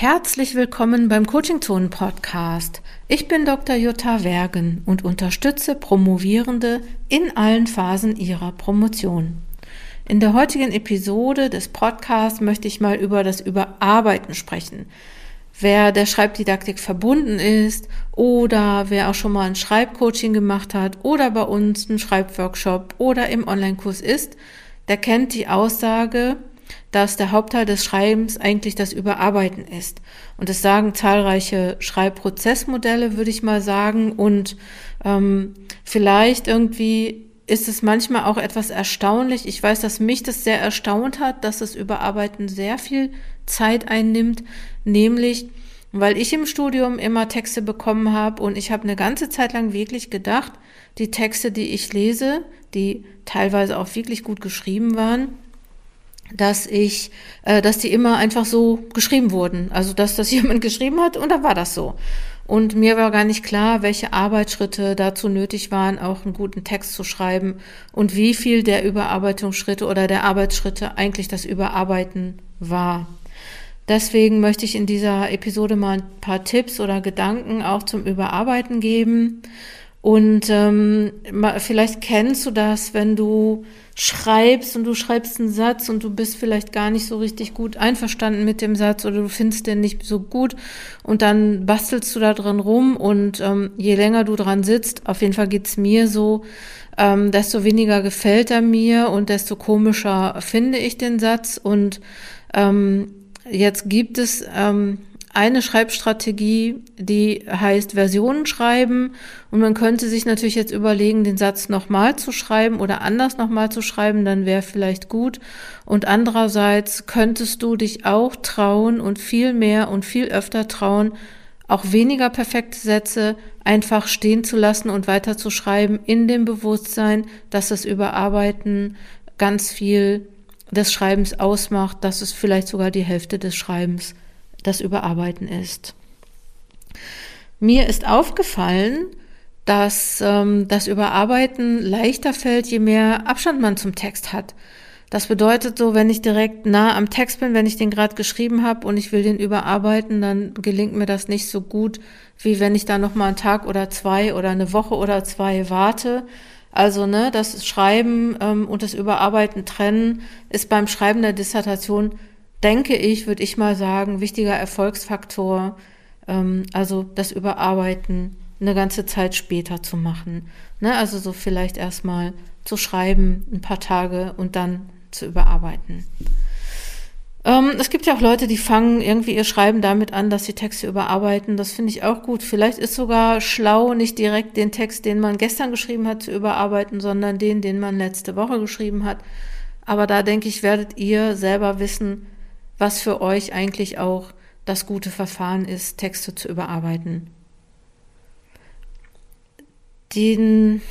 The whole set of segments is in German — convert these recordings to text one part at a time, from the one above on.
Herzlich willkommen beim Coaching Zonen Podcast. Ich bin Dr. Jutta Wergen und unterstütze Promovierende in allen Phasen ihrer Promotion. In der heutigen Episode des Podcasts möchte ich mal über das Überarbeiten sprechen. Wer der Schreibdidaktik verbunden ist oder wer auch schon mal ein Schreibcoaching gemacht hat oder bei uns einen Schreibworkshop oder im Onlinekurs ist, der kennt die Aussage, dass der Hauptteil des Schreibens eigentlich das Überarbeiten ist. Und es sagen zahlreiche Schreibprozessmodelle, würde ich mal sagen. Und ähm, vielleicht irgendwie ist es manchmal auch etwas erstaunlich. Ich weiß, dass mich das sehr erstaunt hat, dass das Überarbeiten sehr viel Zeit einnimmt, nämlich weil ich im Studium immer Texte bekommen habe und ich habe eine ganze Zeit lang wirklich gedacht, die Texte, die ich lese, die teilweise auch wirklich gut geschrieben waren, dass ich, äh, dass die immer einfach so geschrieben wurden. Also dass das jemand geschrieben hat und dann war das so. Und mir war gar nicht klar, welche Arbeitsschritte dazu nötig waren, auch einen guten Text zu schreiben und wie viel der Überarbeitungsschritte oder der Arbeitsschritte eigentlich das Überarbeiten war. Deswegen möchte ich in dieser Episode mal ein paar Tipps oder Gedanken auch zum Überarbeiten geben. Und ähm, vielleicht kennst du das, wenn du schreibst und du schreibst einen Satz und du bist vielleicht gar nicht so richtig gut einverstanden mit dem Satz oder du findest den nicht so gut und dann bastelst du da drin rum und ähm, je länger du dran sitzt, auf jeden Fall geht's mir so, ähm, desto weniger gefällt er mir und desto komischer finde ich den Satz und ähm, jetzt gibt es ähm, eine Schreibstrategie, die heißt Versionen schreiben. Und man könnte sich natürlich jetzt überlegen, den Satz nochmal zu schreiben oder anders nochmal zu schreiben, dann wäre vielleicht gut. Und andererseits könntest du dich auch trauen und viel mehr und viel öfter trauen, auch weniger perfekte Sätze einfach stehen zu lassen und weiter zu schreiben in dem Bewusstsein, dass das Überarbeiten ganz viel des Schreibens ausmacht, dass es vielleicht sogar die Hälfte des Schreibens das Überarbeiten ist. Mir ist aufgefallen, dass ähm, das Überarbeiten leichter fällt, je mehr Abstand man zum Text hat. Das bedeutet so, wenn ich direkt nah am Text bin, wenn ich den gerade geschrieben habe und ich will den überarbeiten, dann gelingt mir das nicht so gut, wie wenn ich da noch mal einen Tag oder zwei oder eine Woche oder zwei warte. Also ne, das Schreiben ähm, und das Überarbeiten trennen ist beim Schreiben der Dissertation denke ich, würde ich mal sagen, wichtiger Erfolgsfaktor, ähm, also das Überarbeiten eine ganze Zeit später zu machen. Ne? Also so vielleicht erstmal zu schreiben, ein paar Tage und dann zu überarbeiten. Ähm, es gibt ja auch Leute, die fangen irgendwie ihr Schreiben damit an, dass sie Texte überarbeiten. Das finde ich auch gut. Vielleicht ist sogar schlau, nicht direkt den Text, den man gestern geschrieben hat, zu überarbeiten, sondern den, den man letzte Woche geschrieben hat. Aber da denke ich, werdet ihr selber wissen, was für euch eigentlich auch das gute Verfahren ist, Texte zu überarbeiten. Den,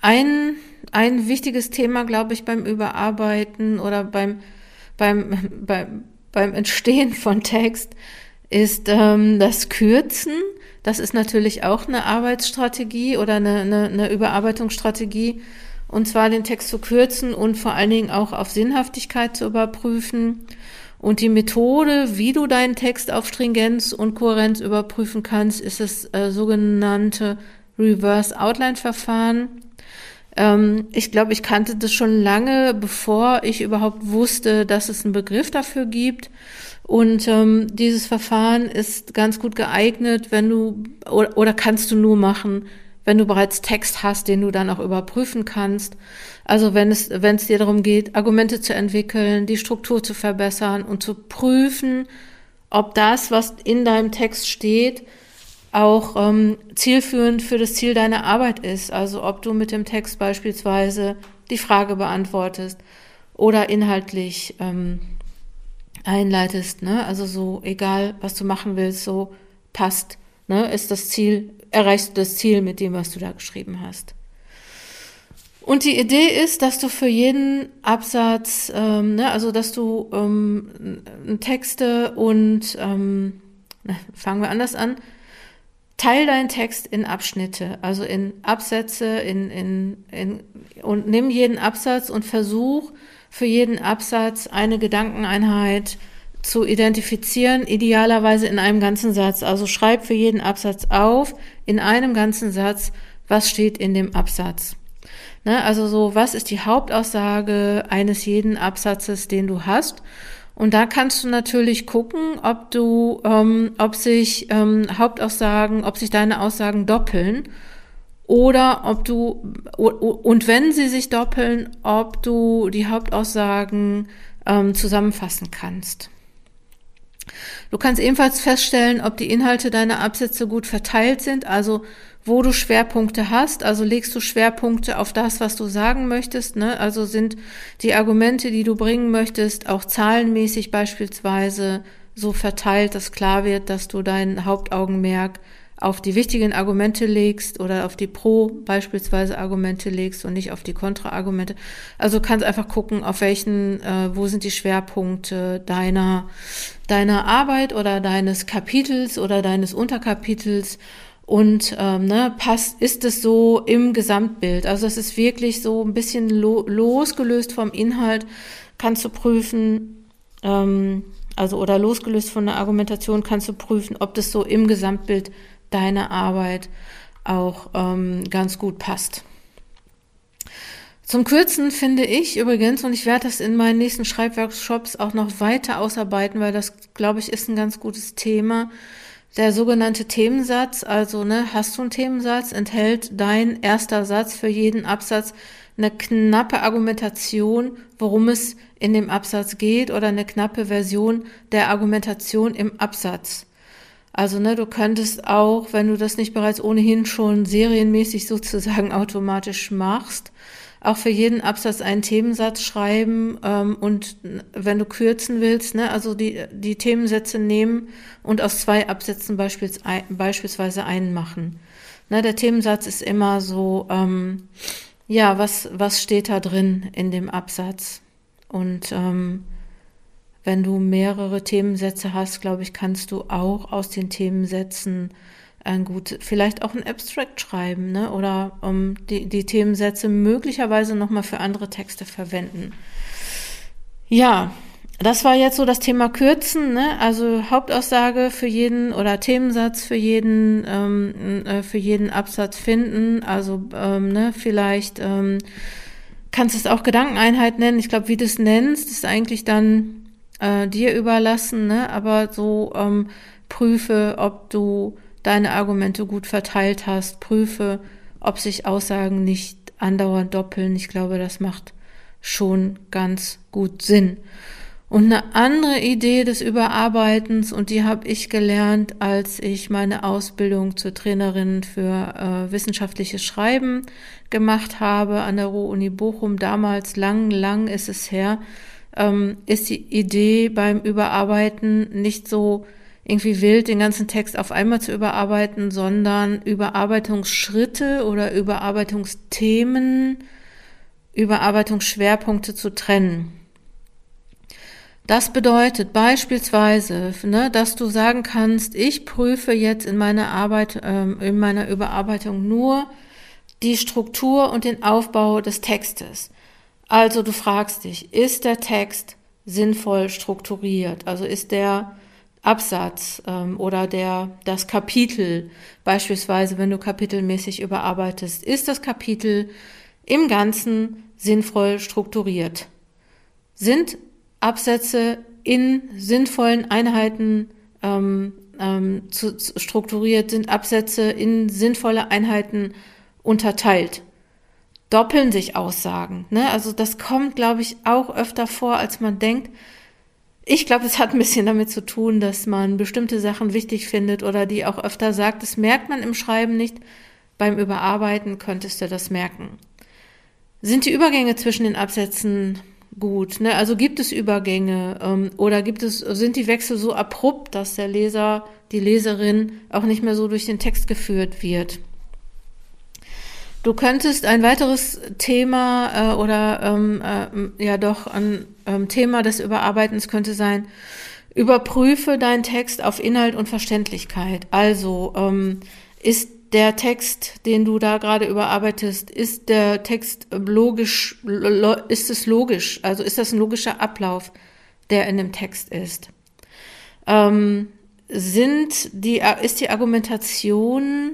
ein, ein wichtiges Thema, glaube ich, beim Überarbeiten oder beim, beim, beim, beim Entstehen von Text ist ähm, das Kürzen. Das ist natürlich auch eine Arbeitsstrategie oder eine, eine, eine Überarbeitungsstrategie. Und zwar den Text zu kürzen und vor allen Dingen auch auf Sinnhaftigkeit zu überprüfen. Und die Methode, wie du deinen Text auf Stringenz und Kohärenz überprüfen kannst, ist das äh, sogenannte Reverse Outline Verfahren. Ähm, ich glaube, ich kannte das schon lange, bevor ich überhaupt wusste, dass es einen Begriff dafür gibt. Und ähm, dieses Verfahren ist ganz gut geeignet, wenn du oder, oder kannst du nur machen, wenn du bereits Text hast, den du dann auch überprüfen kannst. Also wenn es, wenn es dir darum geht, Argumente zu entwickeln, die Struktur zu verbessern und zu prüfen, ob das, was in deinem Text steht, auch ähm, zielführend für das Ziel deiner Arbeit ist. Also ob du mit dem Text beispielsweise die Frage beantwortest oder inhaltlich ähm, einleitest. Ne? Also so egal, was du machen willst, so passt. Ne? Ist das Ziel, erreichst du das Ziel mit dem, was du da geschrieben hast. Und die Idee ist, dass du für jeden Absatz, ähm, ne, also dass du ähm, Texte und ähm, fangen wir anders an, teil deinen Text in Abschnitte, also in Absätze, in, in, in, und nimm jeden Absatz und versuch für jeden Absatz eine Gedankeneinheit zu identifizieren, idealerweise in einem ganzen Satz. Also schreib für jeden Absatz auf, in einem ganzen Satz, was steht in dem Absatz. Ne, also so, was ist die Hauptaussage eines jeden Absatzes, den du hast? Und da kannst du natürlich gucken, ob du, ähm, ob sich ähm, Hauptaussagen, ob sich deine Aussagen doppeln oder ob du, und wenn sie sich doppeln, ob du die Hauptaussagen ähm, zusammenfassen kannst. Du kannst ebenfalls feststellen, ob die Inhalte deiner Absätze gut verteilt sind, also wo du Schwerpunkte hast, also legst du Schwerpunkte auf das, was du sagen möchtest, ne? also sind die Argumente, die du bringen möchtest, auch zahlenmäßig beispielsweise so verteilt, dass klar wird, dass du dein Hauptaugenmerk auf die wichtigen Argumente legst oder auf die Pro beispielsweise Argumente legst und nicht auf die Kontra-Argumente. Also kannst einfach gucken, auf welchen, äh, wo sind die Schwerpunkte deiner, deiner Arbeit oder deines Kapitels oder deines Unterkapitels und ähm, ne, passt, ist es so im Gesamtbild. Also es ist wirklich so ein bisschen lo losgelöst vom Inhalt, kannst du prüfen, ähm, also oder losgelöst von der Argumentation kannst du prüfen, ob das so im Gesamtbild deine Arbeit auch ähm, ganz gut passt. Zum Kürzen finde ich übrigens, und ich werde das in meinen nächsten Schreibworkshops auch noch weiter ausarbeiten, weil das, glaube ich, ist ein ganz gutes Thema. Der sogenannte Themensatz, also ne, hast du einen Themensatz, enthält dein erster Satz für jeden Absatz eine knappe Argumentation, worum es in dem Absatz geht, oder eine knappe Version der Argumentation im Absatz. Also, ne, du könntest auch, wenn du das nicht bereits ohnehin schon serienmäßig sozusagen automatisch machst, auch für jeden Absatz einen Themensatz schreiben ähm, und wenn du kürzen willst, ne, also die, die Themensätze nehmen und aus zwei Absätzen beispiels, beispielsweise einen machen. Ne, der Themensatz ist immer so, ähm, ja, was, was steht da drin in dem Absatz? Und ähm, wenn du mehrere Themensätze hast, glaube ich, kannst du auch aus den Themensätzen ein gut, vielleicht auch ein Abstract schreiben, ne? Oder um die, die Themensätze möglicherweise nochmal für andere Texte verwenden. Ja, das war jetzt so das Thema Kürzen, ne? Also Hauptaussage für jeden oder Themensatz für jeden, ähm, äh, für jeden Absatz finden. Also ähm, ne, vielleicht ähm, kannst du es auch Gedankeneinheit nennen. Ich glaube, wie du es nennst, ist eigentlich dann äh, dir überlassen, ne? aber so ähm, prüfe, ob du deine Argumente gut verteilt hast, prüfe, ob sich Aussagen nicht andauernd doppeln. Ich glaube, das macht schon ganz gut Sinn. Und eine andere Idee des Überarbeitens, und die habe ich gelernt, als ich meine Ausbildung zur Trainerin für äh, wissenschaftliches Schreiben gemacht habe an der Ruhr-Uni Bochum. Damals, lang, lang ist es her, ähm, ist die Idee beim Überarbeiten nicht so irgendwie wild, den ganzen Text auf einmal zu überarbeiten, sondern Überarbeitungsschritte oder Überarbeitungsthemen, Überarbeitungsschwerpunkte zu trennen. Das bedeutet beispielsweise, ne, dass du sagen kannst, ich prüfe jetzt in meiner Arbeit, ähm, in meiner Überarbeitung nur die Struktur und den Aufbau des Textes. Also du fragst dich, ist der Text sinnvoll strukturiert? Also ist der Absatz ähm, oder der das Kapitel beispielsweise, wenn du kapitelmäßig überarbeitest, ist das Kapitel im Ganzen sinnvoll strukturiert? Sind Absätze in sinnvollen Einheiten ähm, ähm, zu, zu strukturiert? Sind Absätze in sinnvolle Einheiten unterteilt? Doppeln sich Aussagen. Ne? Also das kommt, glaube ich, auch öfter vor, als man denkt. Ich glaube, es hat ein bisschen damit zu tun, dass man bestimmte Sachen wichtig findet oder die auch öfter sagt. Das merkt man im Schreiben nicht. Beim Überarbeiten könntest du das merken. Sind die Übergänge zwischen den Absätzen gut? Ne? Also gibt es Übergänge ähm, oder gibt es, sind die Wechsel so abrupt, dass der Leser, die Leserin auch nicht mehr so durch den Text geführt wird? Du könntest ein weiteres Thema äh, oder ähm, äh, ja doch ein ähm, Thema des Überarbeitens könnte sein, überprüfe deinen Text auf Inhalt und Verständlichkeit. Also ähm, ist der Text, den du da gerade überarbeitest, ist der Text logisch, lo, ist es logisch? Also ist das ein logischer Ablauf, der in dem Text ist? ähm, sind die, ist die Argumentation,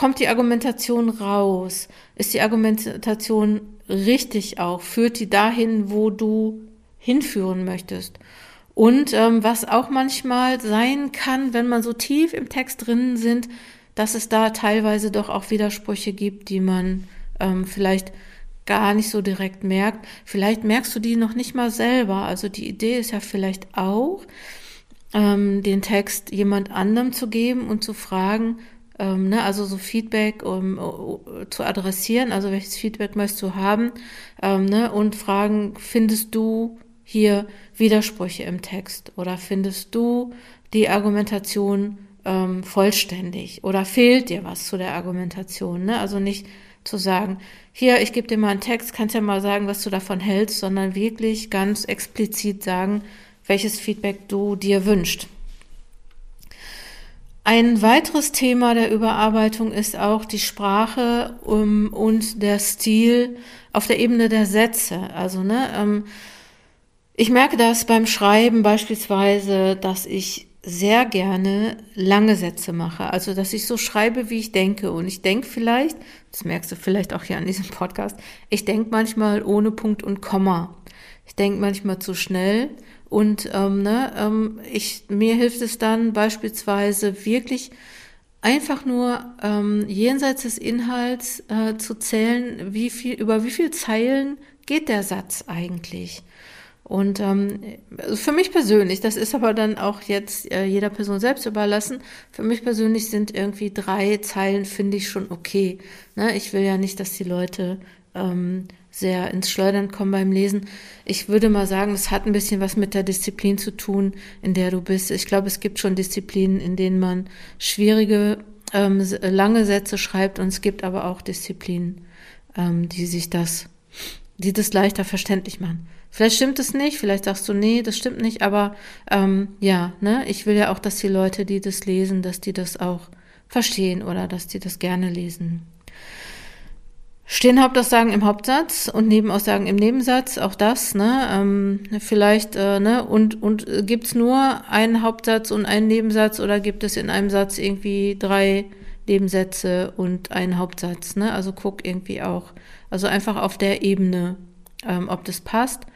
kommt die Argumentation raus? Ist die Argumentation richtig auch? Führt die dahin, wo du hinführen möchtest? Und ähm, was auch manchmal sein kann, wenn man so tief im Text drin sind, dass es da teilweise doch auch Widersprüche gibt, die man ähm, vielleicht gar nicht so direkt merkt. Vielleicht merkst du die noch nicht mal selber. Also die Idee ist ja vielleicht auch, ähm, den Text jemand anderem zu geben und zu fragen, ähm, ne, also so Feedback um, um, zu adressieren, also welches Feedback möchtest du haben, ähm, ne, und fragen, findest du hier Widersprüche im Text oder findest du die Argumentation ähm, vollständig oder fehlt dir was zu der Argumentation, ne? Also nicht zu sagen, hier, ich gebe dir mal einen Text, kannst ja mal sagen, was du davon hältst, sondern wirklich ganz explizit sagen, welches Feedback du dir wünschst. Ein weiteres Thema der Überarbeitung ist auch die Sprache um, und der Stil auf der Ebene der Sätze. Also, ne, ähm, ich merke das beim Schreiben beispielsweise, dass ich sehr gerne lange Sätze mache. Also, dass ich so schreibe, wie ich denke. Und ich denke vielleicht, das merkst du vielleicht auch hier an diesem Podcast, ich denke manchmal ohne Punkt und Komma. Ich denke manchmal zu schnell. Und ähm, ne, ähm, ich, mir hilft es dann beispielsweise wirklich einfach nur ähm, jenseits des Inhalts äh, zu zählen, wie viel, über wie viele Zeilen geht der Satz eigentlich. Und ähm, also für mich persönlich, das ist aber dann auch jetzt äh, jeder Person selbst überlassen, für mich persönlich sind irgendwie drei Zeilen, finde ich schon okay. Ne? Ich will ja nicht, dass die Leute ähm, sehr ins Schleudern kommen beim Lesen. Ich würde mal sagen, es hat ein bisschen was mit der Disziplin zu tun, in der du bist. Ich glaube, es gibt schon Disziplinen, in denen man schwierige, ähm, lange Sätze schreibt und es gibt aber auch Disziplinen, ähm, die sich das, die das leichter verständlich machen. Vielleicht stimmt es nicht, vielleicht sagst du, nee, das stimmt nicht, aber ähm, ja, ne, ich will ja auch, dass die Leute, die das lesen, dass die das auch verstehen oder dass die das gerne lesen. Stehen Hauptaussagen im Hauptsatz und Nebenaussagen im Nebensatz, auch das, ne? Ähm, vielleicht, äh, ne? Und, und gibt's nur einen Hauptsatz und einen Nebensatz oder gibt es in einem Satz irgendwie drei Nebensätze und einen Hauptsatz, ne? Also guck irgendwie auch. Also einfach auf der Ebene ähm, ob das passt.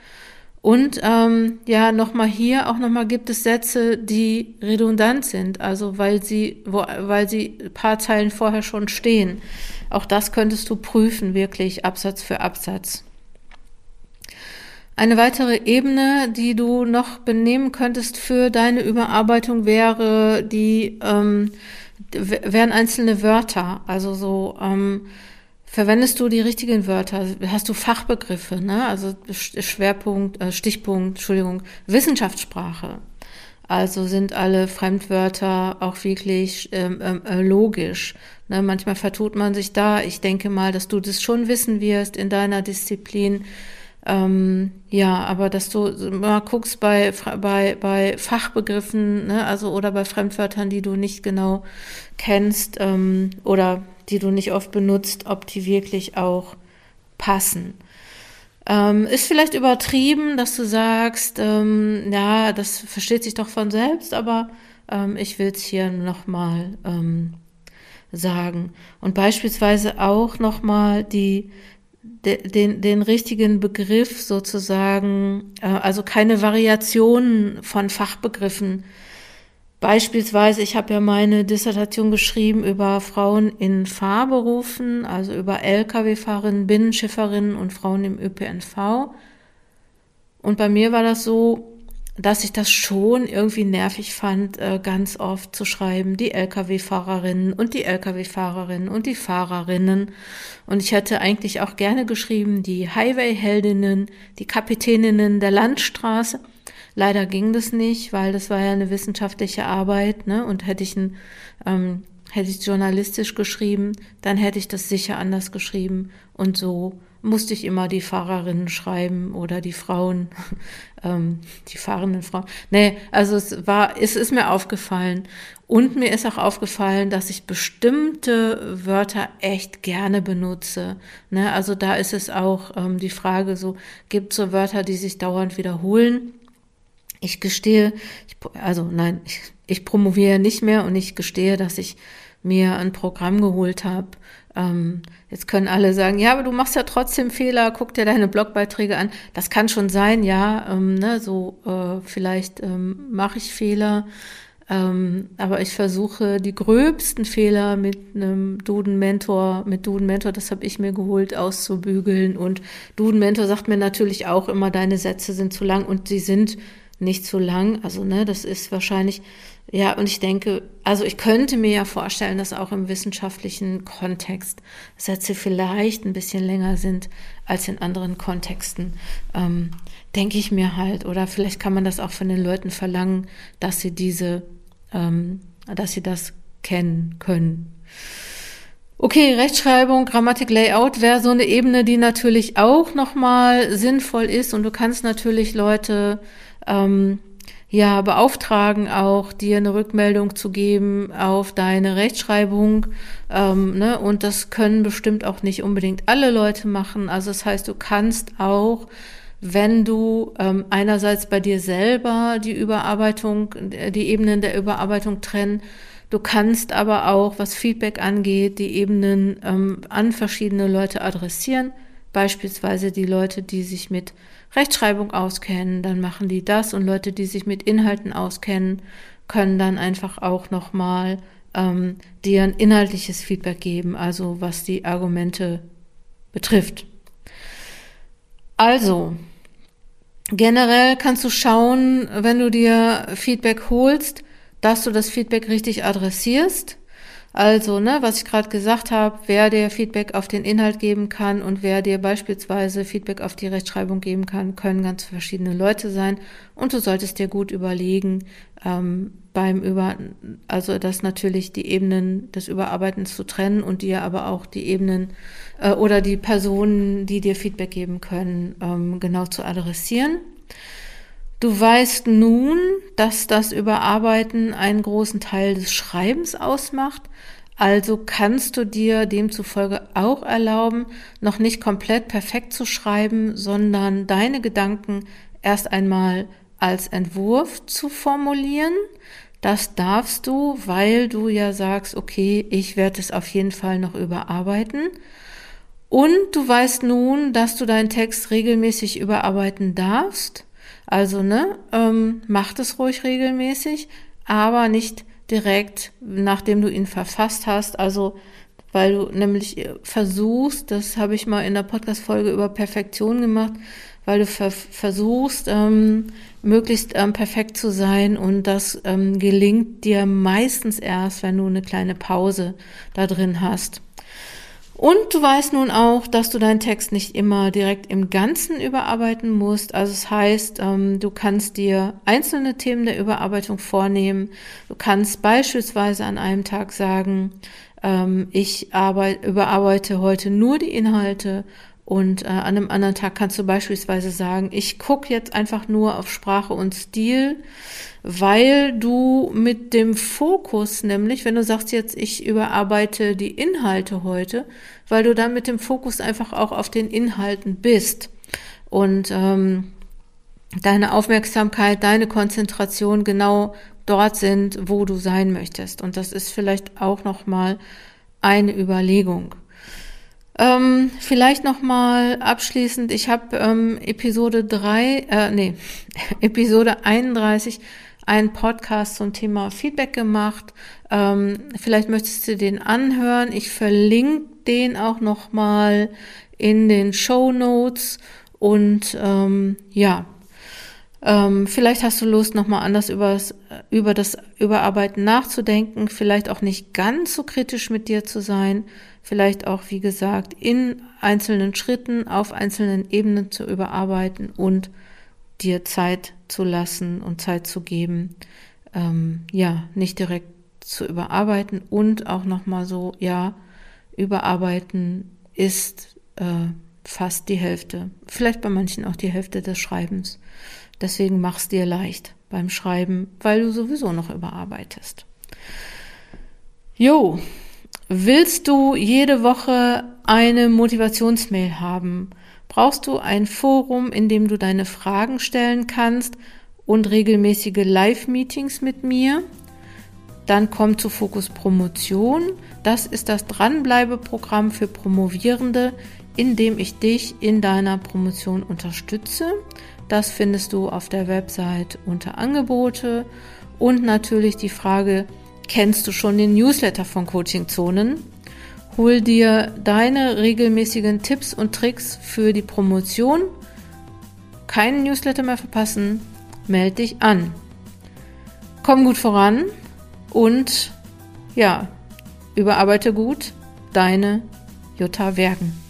Und ähm, ja, nochmal hier auch nochmal gibt es Sätze, die redundant sind, also weil sie, wo, weil sie ein paar Zeilen vorher schon stehen. Auch das könntest du prüfen, wirklich Absatz für Absatz. Eine weitere Ebene, die du noch benehmen könntest für deine Überarbeitung, wäre die ähm, wären einzelne Wörter, also so ähm, Verwendest du die richtigen Wörter? Hast du Fachbegriffe, ne? Also Schwerpunkt, äh, Stichpunkt, Entschuldigung, Wissenschaftssprache. Also sind alle Fremdwörter auch wirklich ähm, ähm, äh, logisch. Ne? Manchmal vertut man sich da. Ich denke mal, dass du das schon wissen wirst in deiner Disziplin. Ähm, ja, aber dass du mal guckst bei, bei, bei Fachbegriffen, ne? also oder bei Fremdwörtern, die du nicht genau kennst ähm, oder die du nicht oft benutzt, ob die wirklich auch passen. Ähm, ist vielleicht übertrieben, dass du sagst, ähm, ja, das versteht sich doch von selbst, aber ähm, ich will es hier nochmal ähm, sagen. Und beispielsweise auch nochmal die, de, den, den richtigen Begriff sozusagen, äh, also keine Variationen von Fachbegriffen Beispielsweise, ich habe ja meine Dissertation geschrieben über Frauen in Fahrberufen, also über Lkw-Fahrerinnen, Binnenschifferinnen und Frauen im ÖPNV. Und bei mir war das so, dass ich das schon irgendwie nervig fand, äh, ganz oft zu schreiben, die Lkw-Fahrerinnen und die Lkw-Fahrerinnen und die Fahrerinnen. Und ich hätte eigentlich auch gerne geschrieben, die Highway-Heldinnen, die Kapitäninnen der Landstraße. Leider ging das nicht, weil das war ja eine wissenschaftliche Arbeit, ne? Und hätte ich ein, ähm, hätte ich journalistisch geschrieben, dann hätte ich das sicher anders geschrieben. Und so musste ich immer die Fahrerinnen schreiben oder die Frauen, ähm, die fahrenden Frauen. Nee, also es war, es ist mir aufgefallen. Und mir ist auch aufgefallen, dass ich bestimmte Wörter echt gerne benutze. Ne? Also da ist es auch ähm, die Frage so, gibt es so Wörter, die sich dauernd wiederholen? Ich gestehe, ich, also nein, ich, ich promoviere nicht mehr und ich gestehe, dass ich mir ein Programm geholt habe. Ähm, jetzt können alle sagen, ja, aber du machst ja trotzdem Fehler, guck dir deine Blogbeiträge an. Das kann schon sein, ja, ähm, ne, so äh, vielleicht ähm, mache ich Fehler. Ähm, aber ich versuche die gröbsten Fehler mit einem Duden-Mentor, mit Duden-Mentor, das habe ich mir geholt, auszubügeln. Und Duden-Mentor sagt mir natürlich auch immer, deine Sätze sind zu lang und sie sind nicht zu lang. Also, ne, das ist wahrscheinlich, ja, und ich denke, also ich könnte mir ja vorstellen, dass auch im wissenschaftlichen Kontext Sätze vielleicht ein bisschen länger sind als in anderen Kontexten. Ähm, denke ich mir halt. Oder vielleicht kann man das auch von den Leuten verlangen, dass sie diese, ähm, dass sie das kennen können. Okay, Rechtschreibung, Grammatik, Layout wäre so eine Ebene, die natürlich auch nochmal sinnvoll ist und du kannst natürlich Leute ähm, ja beauftragen, auch dir eine Rückmeldung zu geben auf deine Rechtschreibung. Ähm, ne? Und das können bestimmt auch nicht unbedingt alle Leute machen. Also das heißt, du kannst auch wenn du ähm, einerseits bei dir selber die Überarbeitung, die Ebenen der Überarbeitung trennen, du kannst aber auch, was Feedback angeht, die Ebenen ähm, an verschiedene Leute adressieren, beispielsweise die Leute, die sich mit Rechtschreibung auskennen, dann machen die das und Leute, die sich mit Inhalten auskennen, können dann einfach auch nochmal ähm, dir ein inhaltliches Feedback geben, also was die Argumente betrifft. Also, generell kannst du schauen, wenn du dir Feedback holst, dass du das Feedback richtig adressierst also, ne, was ich gerade gesagt habe, wer dir Feedback auf den Inhalt geben kann und wer dir beispielsweise Feedback auf die Rechtschreibung geben kann, können ganz verschiedene Leute sein. Und du solltest dir gut überlegen, ähm, beim Über, also das natürlich die Ebenen des Überarbeitens zu trennen und dir aber auch die Ebenen äh, oder die Personen, die dir Feedback geben können, ähm, genau zu adressieren. Du weißt nun, dass das Überarbeiten einen großen Teil des Schreibens ausmacht, also kannst du dir demzufolge auch erlauben, noch nicht komplett perfekt zu schreiben, sondern deine Gedanken erst einmal als Entwurf zu formulieren. Das darfst du, weil du ja sagst, okay, ich werde es auf jeden Fall noch überarbeiten. Und du weißt nun, dass du deinen Text regelmäßig überarbeiten darfst. Also, ne, ähm, mach das ruhig regelmäßig, aber nicht direkt, nachdem du ihn verfasst hast. Also, weil du nämlich versuchst, das habe ich mal in der Podcast-Folge über Perfektion gemacht, weil du ver versuchst, ähm, möglichst ähm, perfekt zu sein und das ähm, gelingt dir meistens erst, wenn du eine kleine Pause da drin hast. Und du weißt nun auch, dass du deinen Text nicht immer direkt im Ganzen überarbeiten musst. Also es das heißt, ähm, du kannst dir einzelne Themen der Überarbeitung vornehmen. Du kannst beispielsweise an einem Tag sagen, ähm, ich arbeite, überarbeite heute nur die Inhalte und äh, an einem anderen Tag kannst du beispielsweise sagen, ich gucke jetzt einfach nur auf Sprache und Stil, weil du mit dem Fokus, nämlich wenn du sagst jetzt, ich überarbeite die Inhalte heute, weil du dann mit dem Fokus einfach auch auf den Inhalten bist und ähm, deine Aufmerksamkeit, deine Konzentration genau dort sind, wo du sein möchtest. Und das ist vielleicht auch noch mal eine Überlegung. Ähm, vielleicht noch mal abschließend, ich habe ähm, Episode 3, äh, nee, Episode 31 einen Podcast zum Thema Feedback gemacht. Ähm, vielleicht möchtest du den anhören. Ich verlinke den auch noch mal in den Show Notes und ähm, ja, ähm, vielleicht hast du Lust, nochmal anders übers, über das Überarbeiten nachzudenken, vielleicht auch nicht ganz so kritisch mit dir zu sein, vielleicht auch, wie gesagt, in einzelnen Schritten auf einzelnen Ebenen zu überarbeiten und dir Zeit zu lassen und Zeit zu geben, ähm, ja, nicht direkt zu überarbeiten und auch nochmal so, ja, überarbeiten ist äh, fast die Hälfte, vielleicht bei manchen auch die Hälfte des Schreibens. Deswegen mach's dir leicht beim Schreiben, weil du sowieso noch überarbeitest. Jo, willst du jede Woche eine Motivationsmail haben? Brauchst du ein Forum, in dem du deine Fragen stellen kannst? und regelmäßige Live-Meetings mit mir. Dann kommt zu Fokus Promotion. Das ist das Dranbleibeprogramm für Promovierende, in dem ich dich in deiner Promotion unterstütze. Das findest du auf der Website unter Angebote und natürlich die Frage, kennst du schon den Newsletter von Coaching Zonen? Hol dir deine regelmäßigen Tipps und Tricks für die Promotion. Keinen Newsletter mehr verpassen. Meld dich an. Komm gut voran und ja, überarbeite gut. Deine Jutta Wergen.